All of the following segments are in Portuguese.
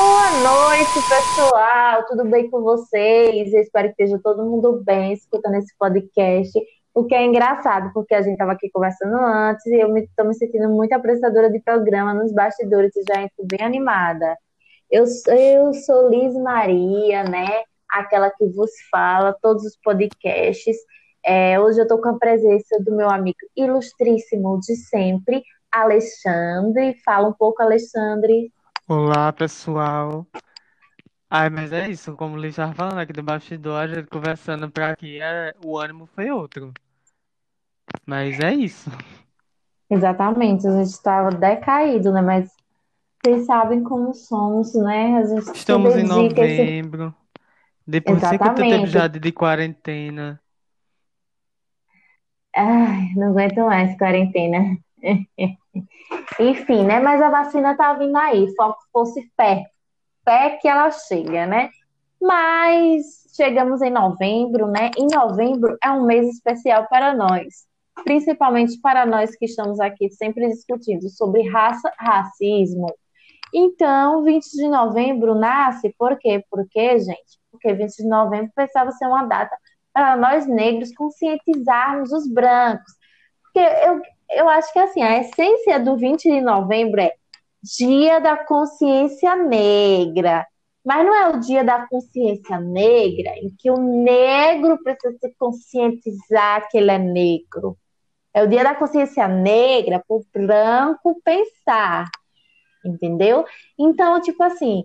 Boa noite, pessoal. Tudo bem com vocês? Eu espero que esteja todo mundo bem escutando esse podcast. O que é engraçado, porque a gente estava aqui conversando antes e eu estou me, me, sentindo muito apresentadora de programa nos bastidores e já entro bem animada. Eu, eu sou Liz Maria, né? Aquela que vos fala todos os podcasts. É, hoje eu estou com a presença do meu amigo ilustríssimo de sempre, Alexandre. Fala um pouco, Alexandre. Olá, pessoal. Ai, mas é isso, como o Luiz estava falando aqui do bastidor, a gente conversando pra aqui, é, o ânimo foi outro. Mas é isso. Exatamente, a gente estava decaído, né? Mas vocês sabem como somos, né? A gente se Estamos em dedica esse... novembro, depois de 50 tempos Exatamente. já de, de quarentena. Ai, não aguento mais quarentena. Enfim, né? Mas a vacina tá vindo aí. Só que fosse fé. Fé que ela chega, né? Mas chegamos em novembro, né? Em novembro é um mês especial para nós. Principalmente para nós que estamos aqui sempre discutindo sobre raça, racismo. Então, 20 de novembro nasce, por quê? Porque, gente, porque 20 de novembro precisava ser uma data para nós negros conscientizarmos os brancos. Porque eu, eu acho que assim, a essência do 20 de novembro é Dia da Consciência Negra. Mas não é o dia da consciência negra em que o negro precisa se conscientizar que ele é negro. É o dia da consciência negra para o branco pensar. Entendeu? Então, tipo assim,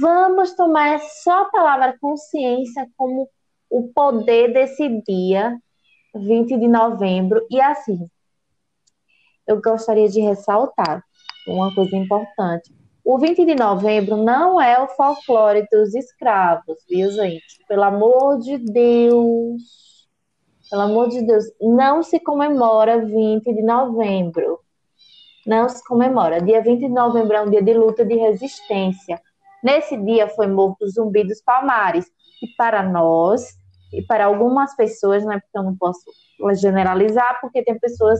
vamos tomar só a palavra consciência como o poder desse dia, 20 de novembro. E assim, eu gostaria de ressaltar uma coisa importante. O 20 de novembro não é o folclore dos escravos, viu, gente? Pelo amor de Deus. Pelo amor de Deus, não se comemora 20 de novembro. Não se comemora. Dia 20 de novembro é um dia de luta de resistência. Nesse dia foi morto o Zumbi dos Palmares. E para nós, e para algumas pessoas, né, porque eu não posso generalizar, porque tem pessoas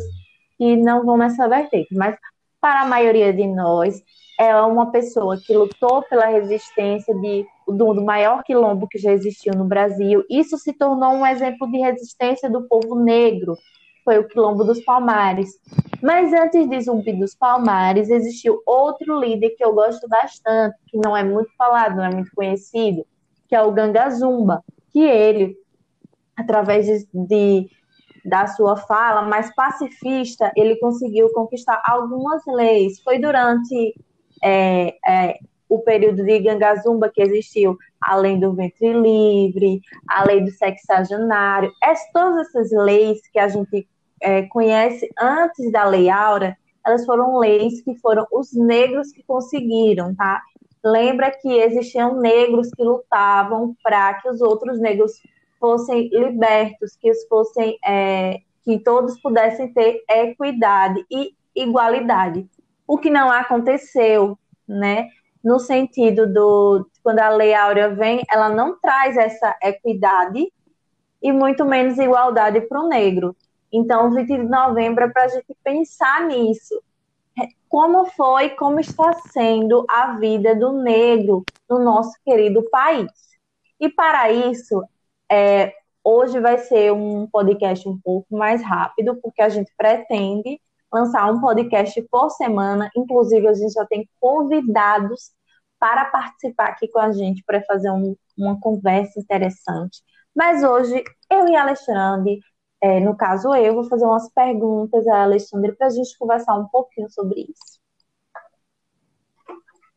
que não vão nessa vertente, mas para a maioria de nós, é uma pessoa que lutou pela resistência de, do, do, maior quilombo que já existiu no Brasil. Isso se tornou um exemplo de resistência do povo negro, foi o quilombo dos Palmares. Mas antes de Zumbi dos Palmares, existiu outro líder que eu gosto bastante, que não é muito falado, não é muito conhecido, que é o Ganga Zumba, que ele, através de, de da sua fala mais pacifista, ele conseguiu conquistar algumas leis. Foi durante é, é, o período de Gangazumba que existiu a lei do ventre livre, a lei do sexagenário, es, todas essas leis que a gente é, conhece antes da Lei Áurea, elas foram leis que foram os negros que conseguiram, tá? Lembra que existiam negros que lutavam para que os outros negros fossem libertos, que fossem é, que todos pudessem ter equidade e igualdade. O que não aconteceu, né? No sentido do quando a Lei Áurea vem, ela não traz essa equidade e muito menos igualdade para o negro. Então, 20 de novembro é para a gente pensar nisso. Como foi, como está sendo a vida do negro no nosso querido país. E para isso, é, hoje vai ser um podcast um pouco mais rápido, porque a gente pretende lançar um podcast por semana. Inclusive, a gente já tem convidados para participar aqui com a gente, para fazer um, uma conversa interessante. Mas hoje, eu e Alexandre, é, no caso eu, vou fazer umas perguntas a Alexandre para a gente conversar um pouquinho sobre isso.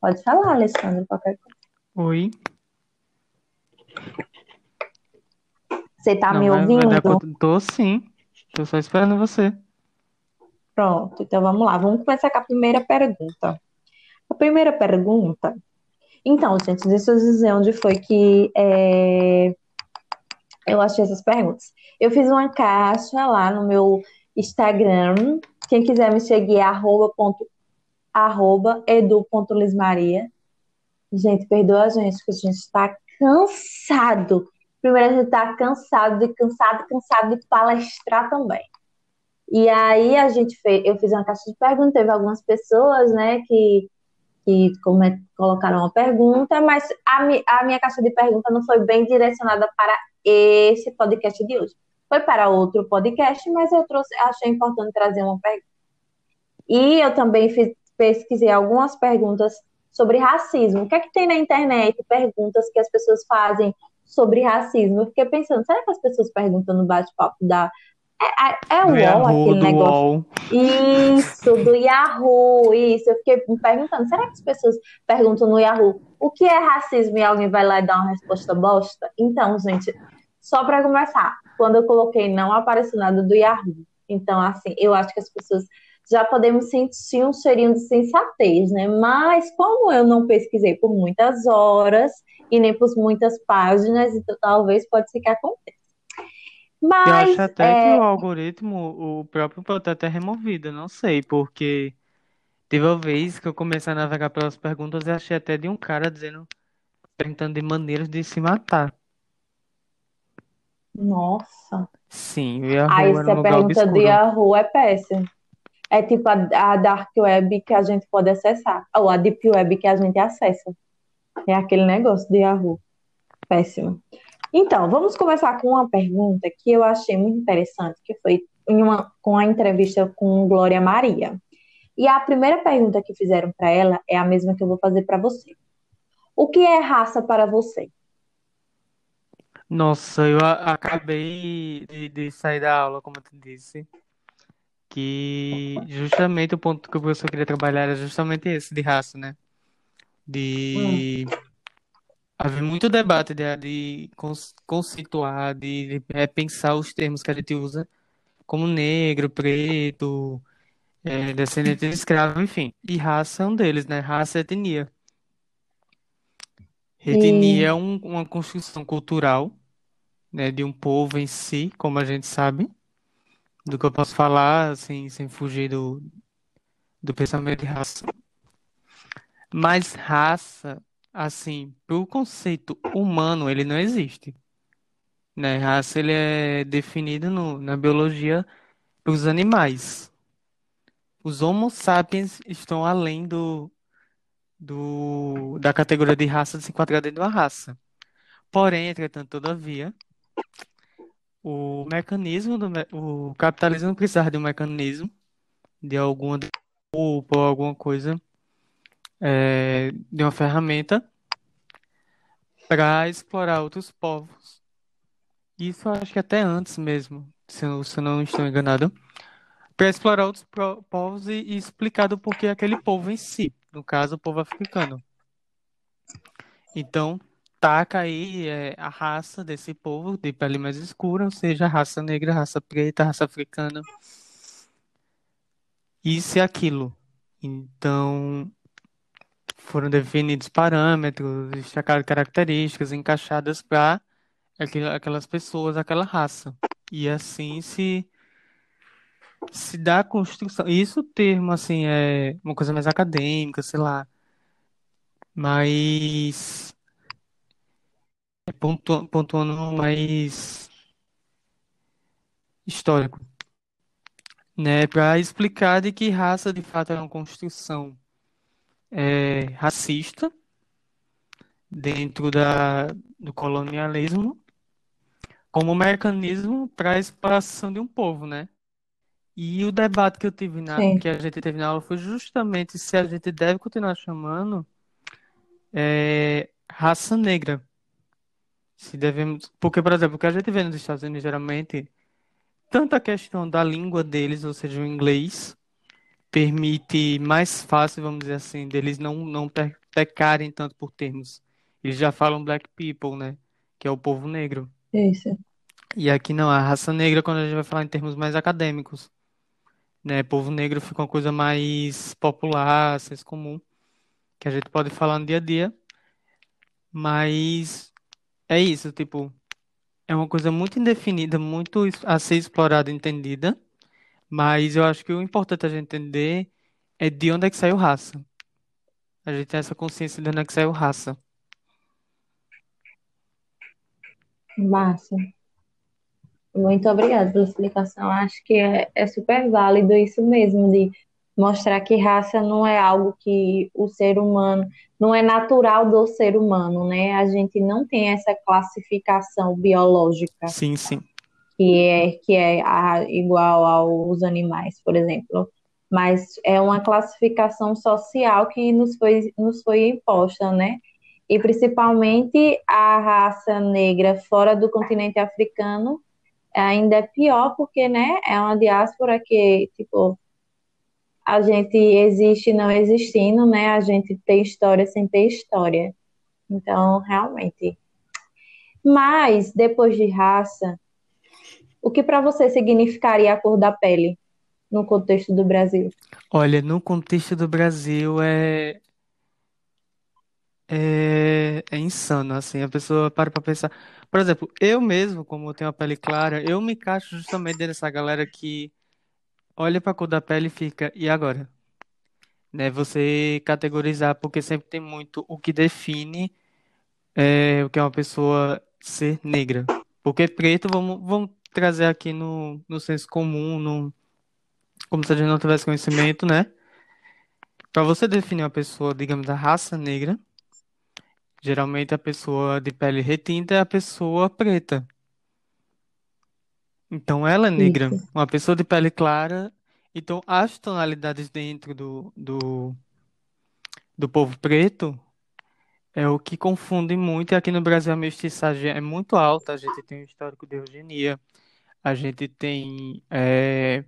Pode falar, Alexandre, qualquer coisa. Oi. Você tá Não, me ouvindo? Tô sim. Tô só esperando você. Pronto, então vamos lá. Vamos começar com a primeira pergunta. A primeira pergunta. Então, gente, deixa eu dizer onde foi que é, eu achei essas perguntas. Eu fiz uma caixa lá no meu Instagram. Quem quiser me seguir é arroba, ponto, arroba edu.lismaria. Gente, perdoa a gente, porque a gente está cansado. Primeiro, a gente está cansado de cansado, cansado de palestrar também. E aí a gente fez, eu fiz uma caixa de perguntas, teve algumas pessoas, né, que, que colocaram uma pergunta, mas a, mi- a minha caixa de pergunta não foi bem direcionada para esse podcast de hoje. Foi para outro podcast, mas eu trouxe, achei importante trazer uma pergunta. E eu também fiz, pesquisei algumas perguntas sobre racismo. O que é que tem na internet? Perguntas que as pessoas fazem sobre racismo. Eu fiquei pensando, será que as pessoas perguntam no bate-papo da. É, é, é o UOL, aquele negócio. UOL. Isso, do Yahoo, isso. Eu fiquei me perguntando, será que as pessoas perguntam no Yahoo o que é racismo e alguém vai lá e dá uma resposta bosta? Então, gente, só para começar, quando eu coloquei não apareceu nada do Yahoo. Então, assim, eu acho que as pessoas já podemos sentir um cheirinho de sensatez, né? Mas como eu não pesquisei por muitas horas e nem por muitas páginas, então talvez pode ser que aconteça. Eu Mas acho até que é, o algoritmo, o próprio pode estar até removido, não sei, porque teve uma vez que eu comecei a navegar pelas perguntas e achei até de um cara dizendo, perguntando de maneiras de se matar. nossa. Sim, o Aí Yahoo era um lugar pergunta obscuro. Yahoo é péssima. É tipo a, a Dark Web que a gente pode acessar, ou a Deep Web que a gente acessa. É aquele negócio do Yahoo. Péssimo. Então, vamos começar com uma pergunta que eu achei muito interessante, que foi uma, com a entrevista com Glória Maria. E a primeira pergunta que fizeram para ela é a mesma que eu vou fazer para você. O que é raça para você? Nossa, eu acabei de, de sair da aula, como te disse, que justamente o ponto que o professor queria trabalhar era justamente esse, de raça, né? Hum, De haver muito debate de, de conceituar, de, repensar os termos que a gente usa, como negro, preto, é, descendente de escravo, enfim. E raça é um deles, né? Raça é etnia. Etnia é um- uma construção cultural, né, de um povo em si, como a gente sabe. Do que eu posso falar, assim, sem fugir do, do pensamento de raça. Mas raça, assim, pro conceito humano, ele não existe, né? Raça, ele é definido no, na biologia pelos animais. Os Homo sapiens estão além do, do, da categoria de raça de se enquadrar dentro de uma raça. Porém, entretanto, todavia, o mecanismo do, o capitalismo precisava de um mecanismo, de alguma desculpa ou alguma coisa é, de uma ferramenta para explorar outros povos. Isso acho que até antes mesmo, se eu, se eu não estou enganado, para explorar outros povos e, e explicar do porquê aquele povo em si, no caso, o povo africano. Então, taca aí é, a raça desse povo de pele mais escura, ou seja, raça negra, raça preta, raça africana, isso e aquilo. Então, foram definidos parâmetros, destacadas características encaixadas para aquelas pessoas, aquela raça. E assim se se dá a construção. Isso termo assim é uma coisa mais acadêmica, sei lá, mas pontu- pontuando mais histórico, né, para explicar de que raça de fato é uma construção é, racista dentro da, do colonialismo como mecanismo para a exploração de um povo, né? E o debate que eu tive na, sim, que a gente teve na aula foi justamente se a gente deve continuar chamando é, raça negra. Se devemos, porque, por exemplo, o que a gente vê nos Estados Unidos geralmente, tanto a questão da língua deles, ou seja, o inglês, permite mais fácil, vamos dizer assim, deles não não pe- pecarem tanto por termos. Eles já falam black people, né? Que é o povo negro. isso. E aqui não, a raça negra, quando a gente vai falar em termos mais acadêmicos. né? Povo negro fica uma coisa mais popular, senso comum, que a gente pode falar no dia a dia, mas é isso, tipo, é uma coisa muito indefinida, muito a ser explorada e entendida, mas eu acho que o importante a gente entender é de onde é que saiu raça. A gente tem essa consciência de onde é que saiu raça. Massa. Muito obrigada pela explicação. Acho que é, é super válido isso mesmo, de mostrar que raça não é algo que o ser humano, não é natural do ser humano, né? A gente não tem essa classificação biológica. Sim, sim. Que é, que é a, igual aos animais, por exemplo. Mas é uma classificação social que nos foi, nos foi imposta, né? E principalmente a raça negra fora do continente africano ainda é pior porque, né, é uma diáspora que, tipo, a gente existe não existindo, né? A gente tem história sem ter história. Então, realmente. Mas, depois de raça, o que para você significaria a cor da pele no contexto do Brasil? Olha, no contexto do Brasil é é, é insano, assim, a pessoa para pra pensar. Por exemplo, eu mesmo, como eu tenho a pele clara, eu me encaixo justamente dentro dessa galera que olha pra cor da pele e fica, e agora? Né, você categorizar, porque sempre tem muito o que define é, o que é uma pessoa ser negra. Porque preto, vamos, vamos trazer aqui no, no senso comum, no, como se a gente não tivesse conhecimento, né? Para você definir uma pessoa, digamos, da raça negra, geralmente a pessoa de pele retinta é a pessoa preta. Então ela é negra. Isso. Uma pessoa de pele clara. Então as tonalidades dentro do, do, do povo preto é o que confunde muito. E aqui no Brasil a mestiçagem é muito alta. A gente tem um histórico de eugenia. A gente tem é,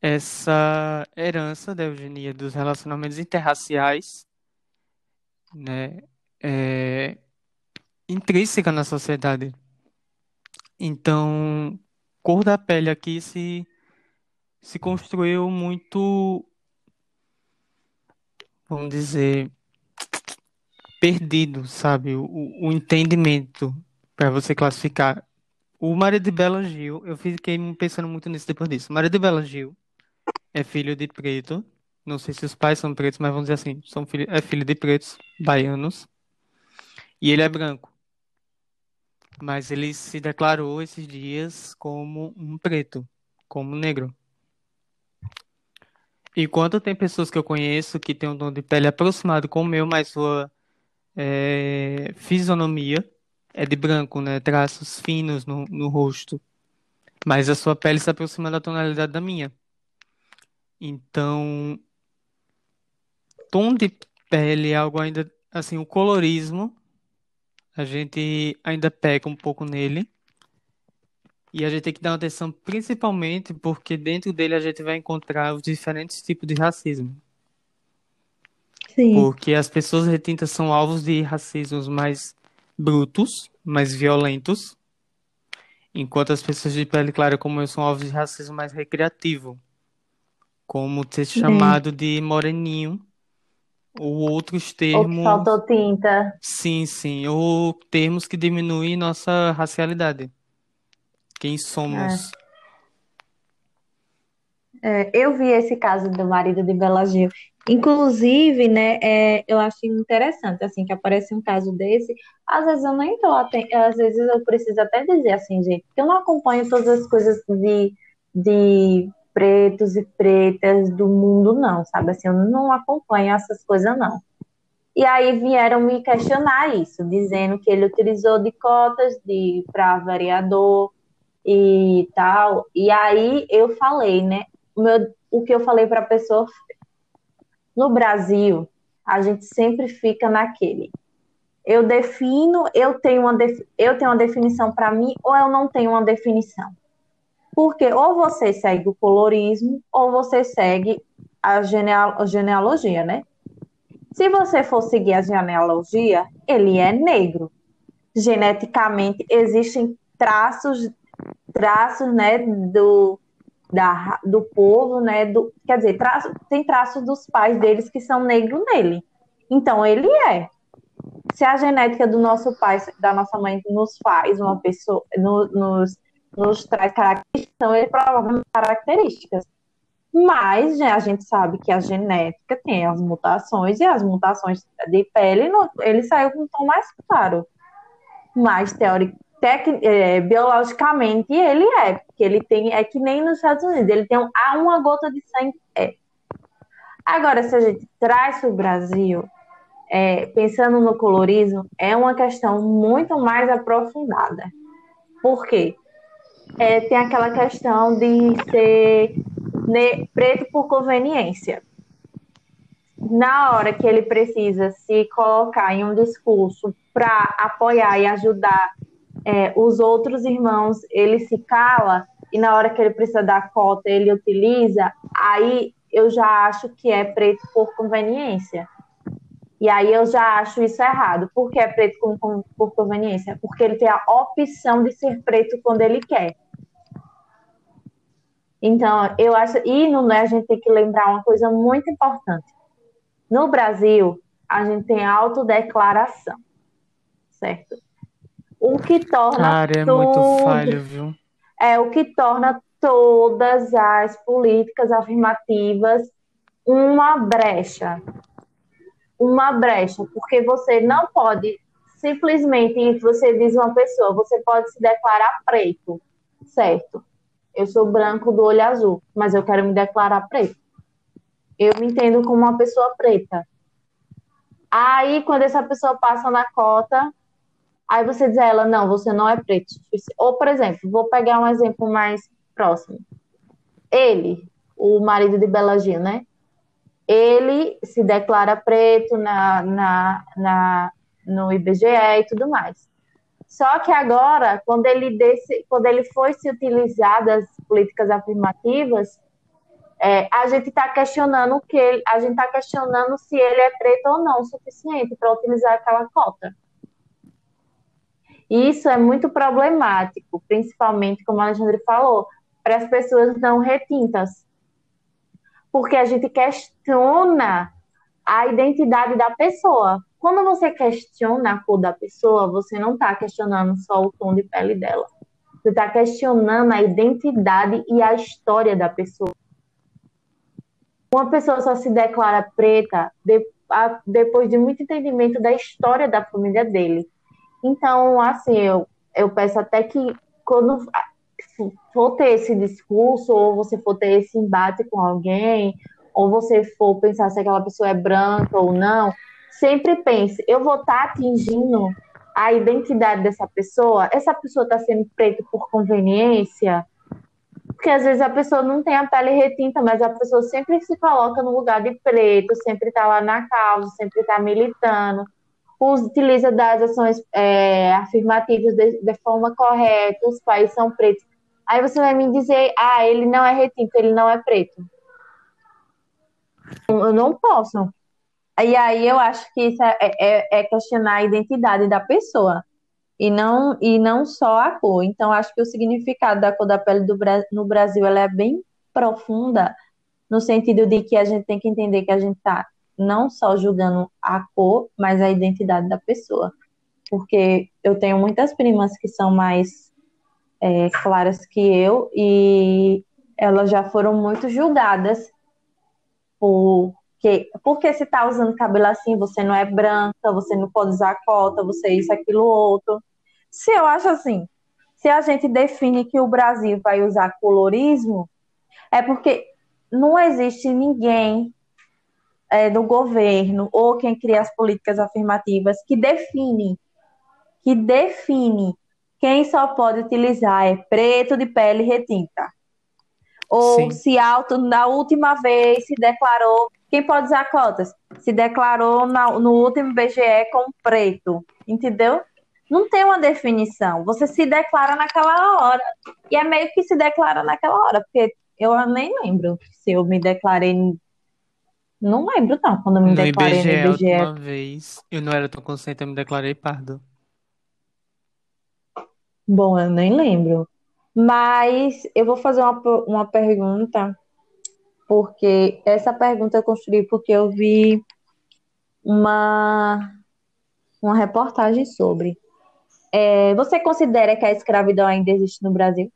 essa herança da eugenia dos relacionamentos interraciais, né? É, intrínseca na sociedade. Então, cor da pele aqui se, se construiu muito, vamos dizer, perdido, sabe? O, o entendimento para você classificar. O Maria de Bela Gil, eu fiquei pensando muito nisso depois disso. Maria de Bela Gil é filho de preto. Não sei se os pais são pretos, mas vamos dizer assim, são filho, é filho de pretos baianos. E ele é branco. Mas ele se declarou esses dias como um preto, como negro. Enquanto tem pessoas que eu conheço que têm um tom de pele aproximado com o meu, mas sua é, fisionomia é de branco, né? Traços finos no, no rosto. Mas a sua pele se aproxima da tonalidade da minha. Então, tom de pele é algo ainda, assim, o colorismo, a gente ainda peca um pouco nele. E a gente tem que dar atenção principalmente porque dentro dele a gente vai encontrar os diferentes tipos de racismo. Sim, Porque as pessoas retintas são alvos de racismos mais brutos, mais violentos, enquanto as pessoas de pele clara como eu são alvos de racismo mais recreativo, como ser é. chamado de moreninho, ou outros Ou que termos, faltou tinta. sim, sim, ou termos que diminuem nossa racialidade, quem É. somos. É, eu vi esse caso do marido de Bela Gil. Inclusive, né, é, eu acho interessante, assim, que aparece um caso desse. Às vezes eu nem tô, aten- às vezes eu preciso até dizer assim, gente, que eu não acompanho todas as coisas de, de pretos e pretas do mundo, não, sabe? Assim, eu não acompanho essas coisas, não. E aí vieram me questionar isso, dizendo que ele utilizou de cotas de para vereador e tal. E aí eu falei, né? O, meu, o que eu falei para a pessoa no Brasil, a gente sempre fica naquele. Eu defino, eu tenho uma, eu tenho uma definição para mim, ou eu não tenho uma definição. Porque ou você segue o colorismo, ou você segue a geneal- genealogia, né? Se você for seguir a genealogia, ele é negro. Geneticamente existem traços, traços, né, do, da, do povo, né, do, quer dizer, traço, tem traços dos pais deles que são negros nele. Então ele é. Se a genética do nosso pai, da nossa mãe, nos faz uma pessoa, no- nos, nos traz características, então ele provavelmente características. Mas né, a gente sabe que a genética tem as mutações, e as mutações de pele, ele saiu com um tom mais claro. Mas, teori- tec, é, biologicamente ele é, porque ele tem, é que nem nos Estados Unidos, ele tem um, uma gota de sangue. É. Agora, se a gente traz para o Brasil, é, pensando no colorismo, é uma questão muito mais aprofundada. Por quê? É, tem aquela questão de ser preto por conveniência. Na hora que ele precisa se colocar em um discurso para apoiar e ajudar é, os outros irmãos, ele se cala, e na hora que ele precisa dar cota, ele utiliza, aí eu já acho que é preto por conveniência. E aí eu já acho isso errado. Por que é preto com, com, por conveniência? Porque ele tem a opção de ser preto quando ele quer. Então, eu acho. E no, né, a gente tem que lembrar uma coisa muito importante. No Brasil, a gente tem autodeclaração. Certo? O que torna. Cara, é tudo, muito falho, viu? É o que torna todas as políticas afirmativas uma brecha. Uma brecha, porque você não pode simplesmente você diz uma pessoa, você pode se declarar preto, certo? Eu sou branco do olho azul, mas eu quero me declarar preto. Eu me entendo como uma pessoa preta. Aí, quando essa pessoa passa na cota, aí você diz a ela, não, você não é preto. Ou, por exemplo, vou pegar um exemplo mais próximo. Ele, o marido de Bela Gil, né? Ele se declara preto na, na, na, no IBGE e tudo mais. Só que agora, quando ele, desse, quando ele foi se utilizar das políticas afirmativas, é, a gente está questionando o que a gente está questionando se ele é preto ou não o suficiente para utilizar aquela cota. Isso é muito problemático, principalmente, como a Alexandre falou, para as pessoas não retintas. Porque a gente questiona a identidade da pessoa. Quando você questiona a cor da pessoa, você não está questionando só o tom de pele dela. Você está questionando a identidade e a história da pessoa. Uma pessoa só se declara preta depois de muito entendimento da história da família dele. Então, assim, eu, eu peço até que quando for ter esse discurso, ou você for ter esse embate com alguém, ou você for pensar se aquela pessoa é branca ou não, sempre pense, eu vou estar tá atingindo a identidade dessa pessoa? Essa pessoa está sendo preta por conveniência? Porque às vezes a pessoa não tem a pele retinta, mas a pessoa sempre se coloca no lugar de preto, sempre está lá na causa, sempre está militando, utiliza das ações é, afirmativas de, de, forma correta, os pais são pretos. Aí você vai me dizer, ah, ele não é retinto, ele não é preto. Eu não posso. E aí eu acho que isso é, é, é, questionar a identidade da pessoa e não, e não só a cor. Então, acho que o significado da cor da pele do, no Brasil ela é bem profunda, no sentido de que a gente tem que entender que a gente está não só julgando a cor, mas a identidade da pessoa. Porque eu tenho muitas primas que são mais é, claras que eu e elas já foram muito julgadas por porque, porque se tá usando cabelo assim, você não é branca, você não pode usar cota, você é isso, aquilo, outro. Se eu acho assim, se a gente define que o Brasil vai usar colorismo, é porque não existe ninguém é, do governo ou quem cria as políticas afirmativas que define, que define quem só pode utilizar é preto de pele retinta. Ou Sim. se alto, na última vez se declarou quem pode usar cotas? Se declarou na, no último BGE com preto, entendeu? Não tem uma definição. Você se declara naquela hora. E é meio que se declara naquela hora, porque eu nem lembro se eu me declarei. Não lembro, não, quando eu me no declarei IBGE, no IBGE. Uma vez, eu não era tão consciente, eu me declarei pardo. Bom, eu nem lembro. Mas eu vou fazer uma, uma pergunta porque essa pergunta eu construí porque eu vi uma, uma reportagem sobre. É, você considera que a escravidão ainda existe no Brasil?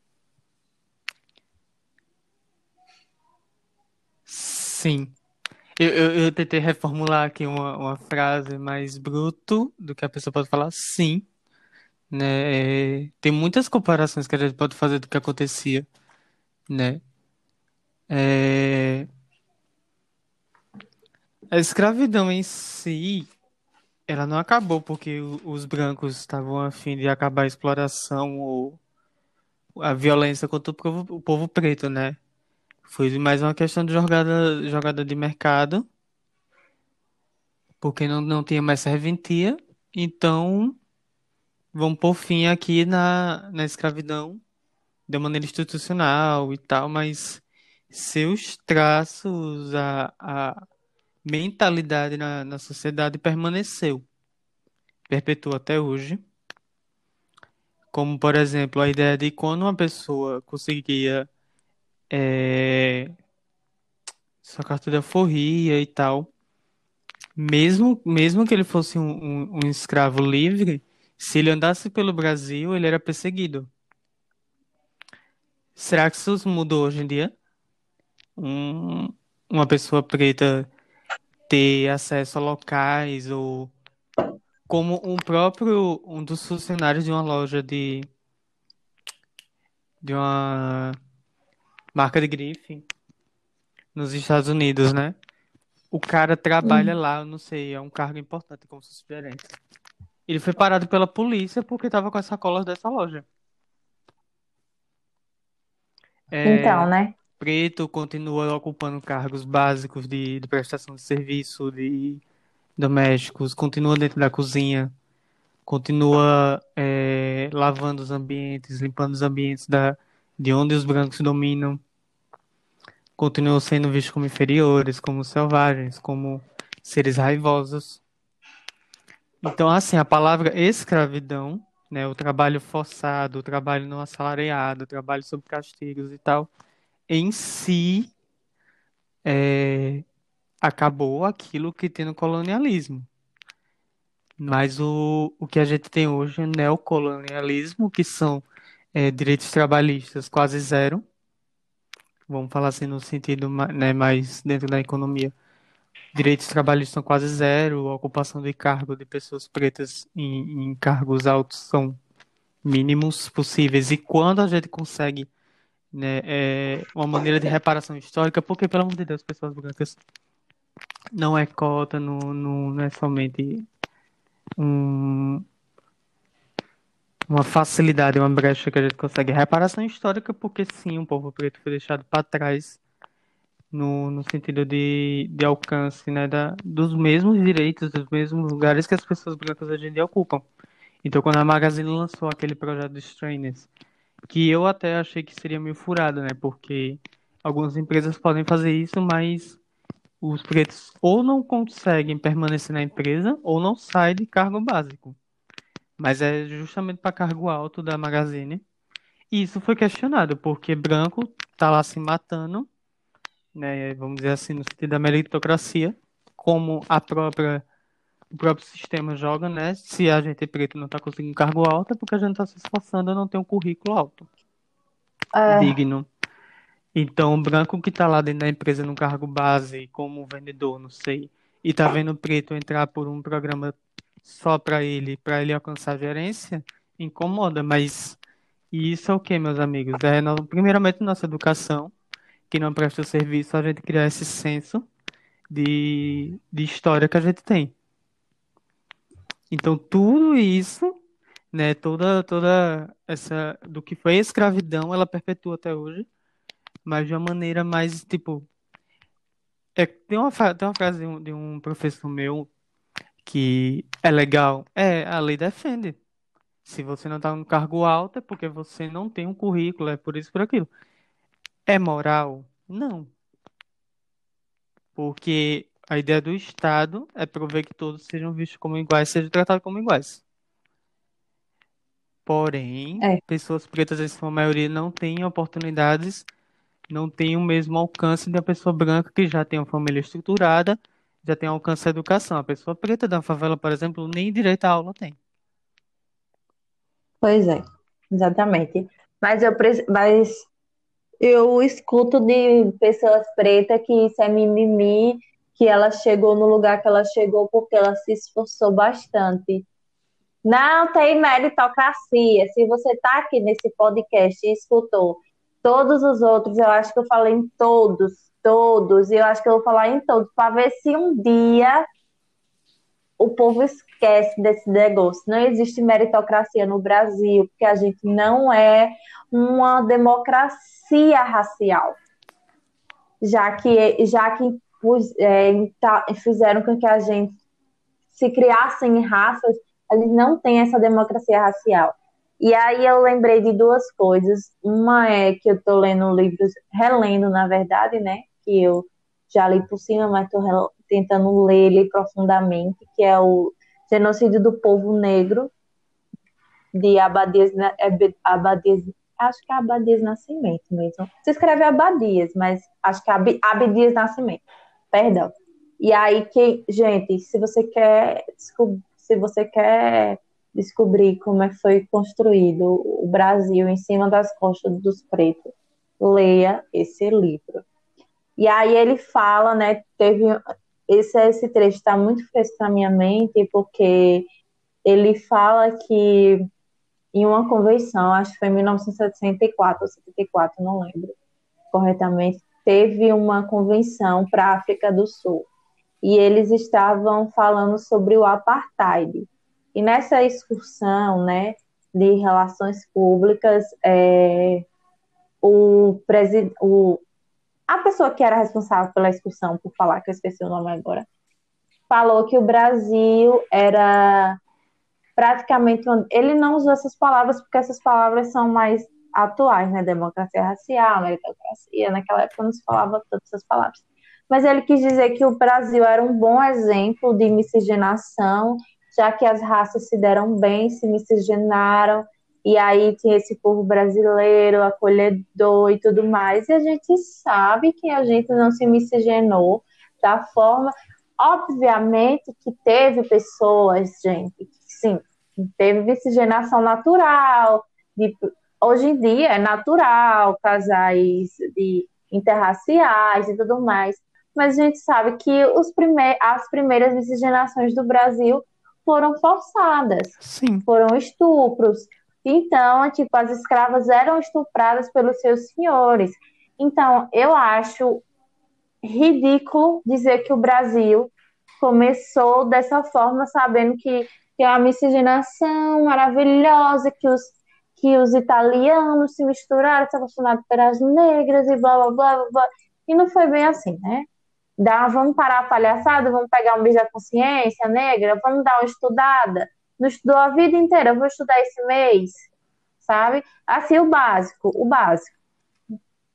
Sim. Eu, eu, eu tentei reformular aqui uma, uma frase mais bruto do que a pessoa pode falar. Sim, né? É, tem muitas comparações que a gente pode fazer do que acontecia, né? É, a escravidão em si, ela não acabou porque os brancos estavam a fim de acabar a exploração ou a violência contra o povo, o povo preto, né? Foi mais uma questão de jogada, jogada de mercado, porque não, não tinha mais serventia, então vamos pôr fim aqui na, na escravidão de maneira institucional e tal, mas seus traços, a, a mentalidade na, na sociedade permaneceu, perpetua até hoje. Como, por exemplo, a ideia de quando uma pessoa conseguia é, sua carta de alforria e tal, mesmo, mesmo que ele fosse um, um, um escravo livre, se ele andasse pelo Brasil, ele era perseguido. Será que isso mudou hoje em dia? Um, uma pessoa preta ter acesso a locais ou como um próprio um dos funcionários de uma loja de de uma marca de grife nos Estados Unidos, né? O cara trabalha Hum. lá, eu não sei, é um cargo importante como se fosse gerente. Ele foi parado pela polícia porque estava com as sacolas dessa loja. Então, É, né? preto continua ocupando cargos básicos de, de prestação de serviço, de domésticos, continua dentro da cozinha, continua é, lavando os ambientes, limpando os ambientes da, de onde os brancos dominam, continuam sendo vistos como inferiores, como selvagens, como seres raivosos. Então, assim, a palavra escravidão, né, o trabalho forçado, o trabalho não assalariado, o trabalho sob castigos e tal, em si é, acabou aquilo que tem no colonialismo. Mas o, o que a gente tem hoje é neocolonialismo, que são é, direitos trabalhistas quase zero. Vamos falar assim no sentido né, mais dentro da economia. Direitos trabalhistas são quase zero, a ocupação de cargo de pessoas pretas em, em cargos altos são mínimos possíveis. E quando a gente consegue né, é, uma maneira de reparação histórica, porque, pelo amor de Deus, pessoas brancas, não é cota, não, não, não é somente um, uma facilidade, uma brecha que a gente consegue. Reparação histórica, porque sim, o povo preto foi deixado para trás no, no sentido de, de alcance, né, da, dos mesmos direitos, dos mesmos lugares que as pessoas brancas hoje em dia ocupam. Então, quando a Magazine lançou aquele projeto dos trainers, que eu até achei que seria meio furado, né, porque algumas empresas podem fazer isso, mas os pretos ou não conseguem permanecer na empresa ou não saem de cargo básico. Mas é justamente para cargo alto da Magazine. E isso foi questionado, porque branco tá lá se matando, né, vamos dizer assim, no sentido da meritocracia, como a própria, o próprio sistema joga, né? Se a gente preto não está conseguindo cargo alto, é porque a gente está se esforçando a não ter um currículo alto, É, digno. Então, o branco que está lá dentro da empresa no cargo base, como vendedor, não sei, e tá vendo o preto entrar por um programa só para ele, para ele alcançar a gerência, incomoda, mas isso é o que, meus amigos? É, no- primeiramente, nossa educação, que não presta serviço a gente criar esse senso de, de história que a gente tem. Então, tudo isso, né, toda, toda essa, do que foi a escravidão, ela perpetua até hoje, mas de uma maneira mais, tipo, é, tem uma, tem uma frase de um, de um professor meu que é legal, é, a lei defende. Se você não está num cargo alto, é porque você não tem um currículo, é por isso, por aquilo. É moral? Não, porque a ideia do Estado é prover que todos sejam vistos como iguais, sejam tratados como iguais. Porém, é, pessoas pretas, em sua maioria, não têm oportunidades, não têm o mesmo alcance da pessoa branca que já tem uma família estruturada, já tem alcance à educação. A pessoa preta da favela, por exemplo, nem direito à aula tem. pois é, exatamente. Mas eu, mas eu escuto de pessoas pretas que isso é mimimi, que ela chegou no lugar que ela chegou porque ela se esforçou bastante. Não tem meritocracia. Se você está aqui nesse podcast e escutou todos os outros, eu acho que eu falei em todos, todos, e eu acho que eu vou falar em todos, para ver se um dia o povo esquece desse negócio. Não existe meritocracia no Brasil, porque a gente não é uma democracia racial. Já que, já que é, tá, fizeram com que a gente se criassem raças eles não têm essa democracia racial. E aí eu lembrei de duas coisas. Uma é que eu estou lendo livros, relendo, na verdade, né? Que eu já li por cima, mas estou tentando ler ele profundamente, que é o Genocídio do Povo Negro, de Abadias, Abadias acho que é Abadias Nascimento mesmo. Se escreve Abadias, mas acho que é Abdias Nascimento. Perdão. E aí que, gente, se você quer se você quer descobrir como é que foi construído o Brasil em cima das costas dos pretos, leia esse livro. E aí ele fala, né, teve esse esse trecho está muito fresco na minha mente porque ele fala que em uma convenção, acho que foi em 1964 ou 74, não lembro corretamente, teve uma convenção para a África do Sul e eles estavam falando sobre o apartheid. E nessa excursão, né, de relações públicas, é, o, o a pessoa que era responsável pela excursão, por falar que eu esqueci o nome agora, falou que o Brasil era praticamente. Ele não usou essas palavras porque essas palavras são mais atuais, né? Democracia racial, meritocracia. Naquela época não se falava todas essas palavras mas ele quis dizer que o Brasil era um bom exemplo de miscigenação, já que as raças se deram bem, se miscigenaram, e aí tinha esse povo brasileiro, acolhedor e tudo mais, e a gente sabe que a gente não se miscigenou da forma. Obviamente que teve pessoas, gente, sim, teve miscigenação natural, de, hoje em dia é natural casais de interraciais e tudo mais, mas a gente sabe que os prime as primeiras miscigenações do Brasil foram forçadas, Sim. foram estupros. Então, tipo, as escravas eram estupradas pelos seus senhores. Então, eu acho ridículo dizer que o Brasil começou dessa forma, sabendo que tem uma miscigenação maravilhosa, que os, que os italianos se misturaram, se apaixonaram pelas negras e blá, blá, blá, blá. E não foi bem assim, né? Dá, vamos parar a palhaçada, vamos pegar um bicho da consciência negra, vamos dar uma estudada. Não estudou a vida inteira, eu vou estudar esse mês, sabe? Assim, o básico, o básico,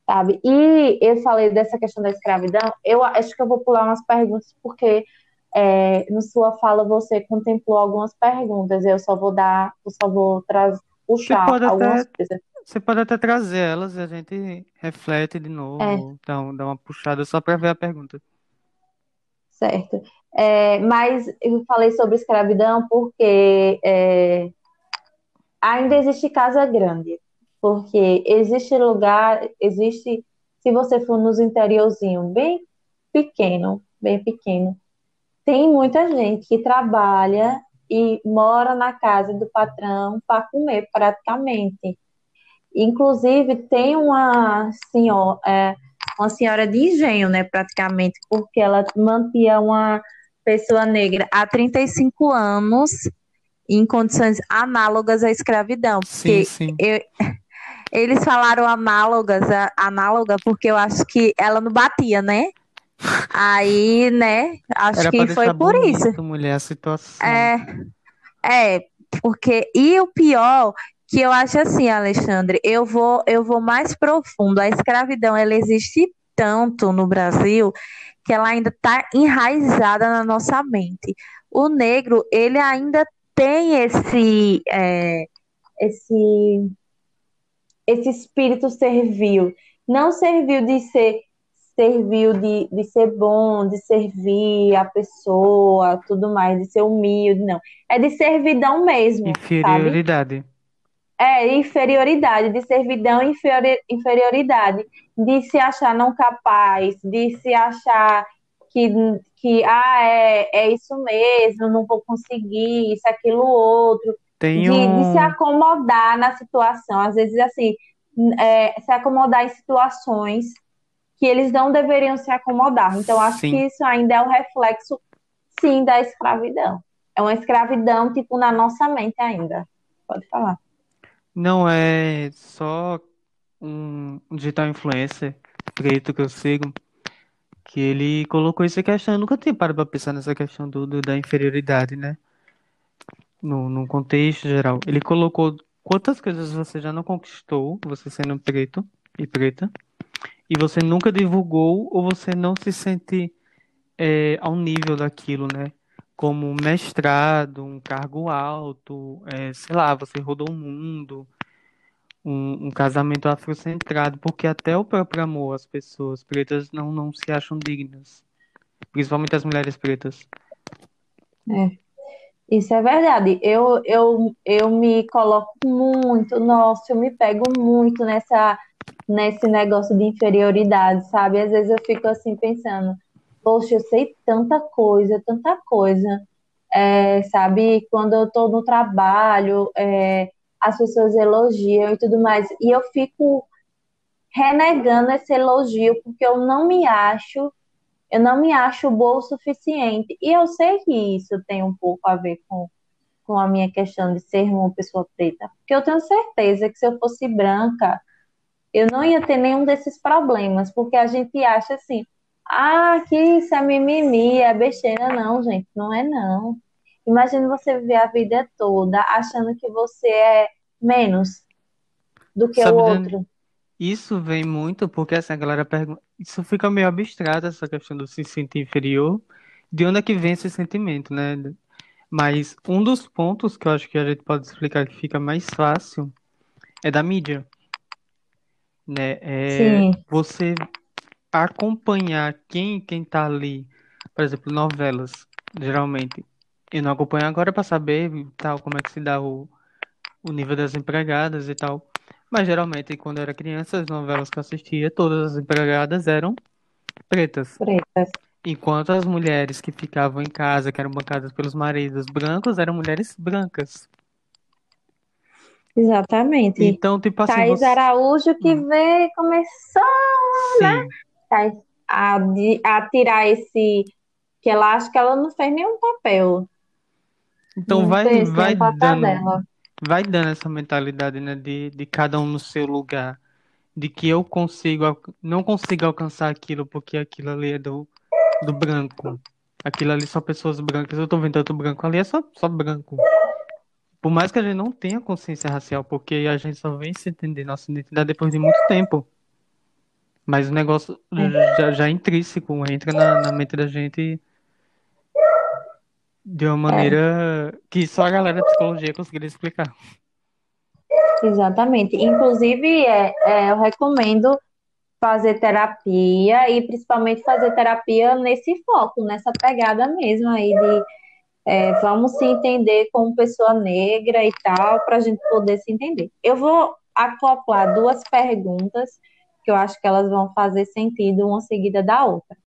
sabe? E eu falei dessa questão da escravidão, eu acho que eu vou pular umas perguntas, porque é, no sua fala você contemplou algumas perguntas, eu só vou dar, eu só vou trazer, puxar algumas até... coisas. Você pode até trazer elas e a gente reflete de novo, é. então dá uma puxada só para ver a pergunta. Certo. É, mas eu falei sobre escravidão porque é, ainda existe casa grande. Porque existe lugar, existe, se você for nos interiorzinho bem pequeno, bem pequeno, tem muita gente que trabalha e mora na casa do patrão para comer praticamente. Inclusive, tem uma senhora, é, uma senhora de engenho, né, praticamente, porque ela mantinha uma pessoa negra há 35 anos em condições análogas à escravidão. Sim, sim. Eu, eles falaram análogas, análoga, porque eu acho que ela não batia, né? Aí, né, acho Era que foi por bonito, isso. mulher, a situação. É, é, porque, e o pior que eu acho assim, Alexandre, eu vou, eu vou mais profundo. A escravidão, ela existe tanto no Brasil que ela ainda está enraizada na nossa mente. O negro, ele ainda tem esse, é, esse, esse espírito servil. Não servil de ser servil de, de ser bom, de servir a pessoa, tudo mais, de ser humilde, não. É de servidão mesmo. Inferioridade. Sabe? É, inferioridade, de servidão e inferioridade, de se achar não capaz, de se achar que, que ah, é, é isso mesmo, não vou conseguir, isso, aquilo, outro. Tem De, de se acomodar na situação. Às vezes, assim, é, se acomodar em situações que eles não deveriam se acomodar. Então, acho que Sim. isso ainda é um reflexo, sim, da escravidão. É uma escravidão, tipo, na nossa mente ainda. Pode falar. Não é só um digital influencer preto que eu sigo, que ele colocou essa questão. Eu nunca tinha parado pra pensar nessa questão do, do- da inferioridade, né? No, no contexto geral. Ele colocou quantas coisas você já não conquistou, você sendo preto e preta, e você nunca divulgou ou você não se sente é, ao nível daquilo, né? Como mestrado, um cargo alto, é, sei lá, você rodou o mundo, um, um casamento afrocentrado, porque até o próprio amor, as pessoas pretas não, não se acham dignas, principalmente as mulheres pretas. Isso é verdade. Eu, eu, eu me coloco muito, nossa, eu me pego muito nessa, nesse negócio de inferioridade, sabe? Às vezes eu fico assim pensando, poxa, eu sei tanta coisa, tanta coisa, é, sabe? Quando eu tô no trabalho, é, as pessoas elogiam e tudo mais, e eu fico renegando esse elogio porque eu não me acho, eu não me acho boa o suficiente. E eu sei que isso tem um pouco a ver com com a minha questão de ser uma pessoa preta. Porque eu tenho certeza que se eu fosse branca, eu não ia ter nenhum desses problemas, porque a gente acha assim, ah, que isso é mimimi, é besteira. Não, gente, não é não. Imagina você viver a vida toda achando que você é menos do que o Sabe de outro. Isso vem muito porque assim, a galera pergunta. Isso fica meio abstrato, essa questão do se sentir inferior. De onde é que vem esse sentimento, né? Mas um dos pontos que eu acho que a gente pode explicar que fica mais fácil é da mídia, né? É você acompanhar quem quem tá ali, por exemplo, novelas, geralmente. Eu não acompanho agora para saber tal como é que se dá o, o nível das empregadas e tal. Mas geralmente, quando eu era criança, as novelas que eu assistia, todas as empregadas eram pretas. pretas. Enquanto as mulheres que ficavam em casa, que eram bancadas pelos maridos brancos, eram mulheres brancas. Exatamente. Então, tipo assim, Thaís você. Araújo que Hum, veio começou Sim. a, a, a tirar esse que ela acha que ela não fez nenhum papel. Então Não vai, fez vai dando, dela. vai dando essa mentalidade, né, de, de cada um no seu lugar, de que eu consigo, não consigo alcançar aquilo porque aquilo ali é do, do branco. Aquilo ali só pessoas brancas. Eu tô vendo tanto branco ali, é só, só branco. Por mais que a gente não tenha consciência racial, porque a gente só vem se entender nossa identidade depois de muito tempo. Mas o negócio É, já, já é intrínseco, entra na, na mente da gente de uma maneira que só a galera da psicologia conseguiria explicar. exatamente. Inclusive, é, é, eu recomendo fazer terapia e principalmente fazer terapia nesse foco, nessa pegada mesmo aí de é, vamos se entender como pessoa negra e tal, para a gente poder se entender. Eu vou acoplar duas perguntas que eu acho que elas vão fazer sentido uma seguida da outra.